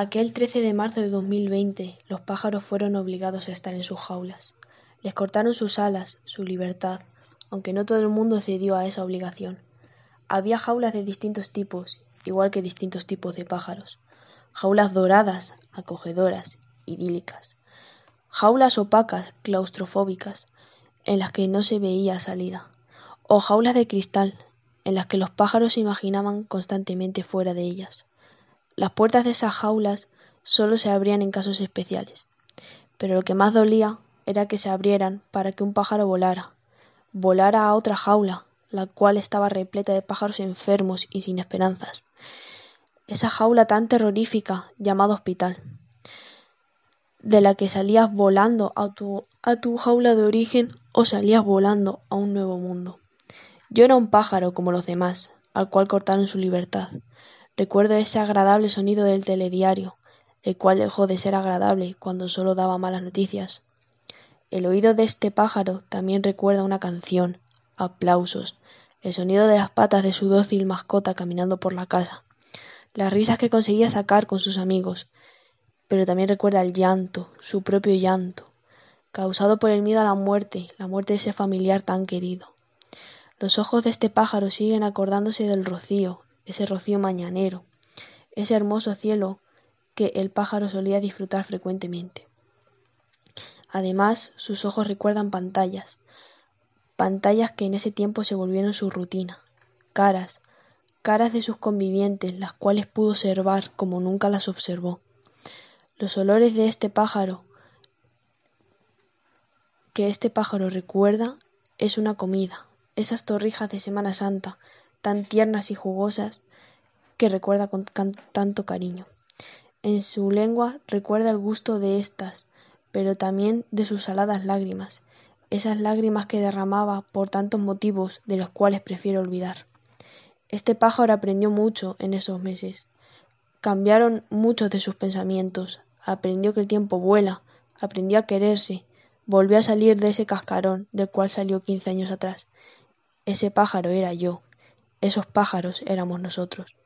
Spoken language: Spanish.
Aquel 13 de marzo de 2020, los pájaros fueron obligados a estar en sus jaulas. Les cortaron sus alas, su libertad, aunque no todo el mundo cedió a esa obligación. Había jaulas de distintos tipos, igual que distintos tipos de pájaros. Jaulas doradas, acogedoras, idílicas. Jaulas opacas, claustrofóbicas, en las que no se veía salida. O jaulas de cristal, en las que los pájaros se imaginaban constantemente fuera de ellas. Las puertas de esas jaulas solo se abrían en casos especiales, pero lo que más dolía era que se abrieran para que un pájaro volara, volara a otra jaula, la cual estaba repleta de pájaros enfermos y sin esperanzas. Esa jaula tan terrorífica llamada hospital, de la que salías volando a tu, a tu jaula de origen o salías volando a un nuevo mundo. Yo era un pájaro como los demás, al cual cortaron su libertad, Recuerdo ese agradable sonido del telediario, el cual dejó de ser agradable cuando solo daba malas noticias. El oído de este pájaro también recuerda una canción, aplausos, el sonido de las patas de su dócil mascota caminando por la casa, las risas que conseguía sacar con sus amigos, pero también recuerda el llanto, su propio llanto, causado por el miedo a la muerte, la muerte de ese familiar tan querido. Los ojos de este pájaro siguen acordándose del rocío, ese rocío mañanero, ese hermoso cielo que el pájaro solía disfrutar frecuentemente. Además, sus ojos recuerdan pantallas, pantallas que en ese tiempo se volvieron su rutina, caras, caras de sus convivientes, las cuales pudo observar como nunca las observó. Los olores de este pájaro que este pájaro recuerda es una comida, esas torrijas de Semana Santa, tan tiernas y jugosas que recuerda con tanto cariño. En su lengua recuerda el gusto de estas, pero también de sus saladas lágrimas, esas lágrimas que derramaba por tantos motivos de los cuales prefiero olvidar. Este pájaro aprendió mucho en esos meses. Cambiaron muchos de sus pensamientos, aprendió que el tiempo vuela, aprendió a quererse, volvió a salir de ese cascarón del cual salió quince años atrás. Ese pájaro era yo. Esos pájaros éramos nosotros.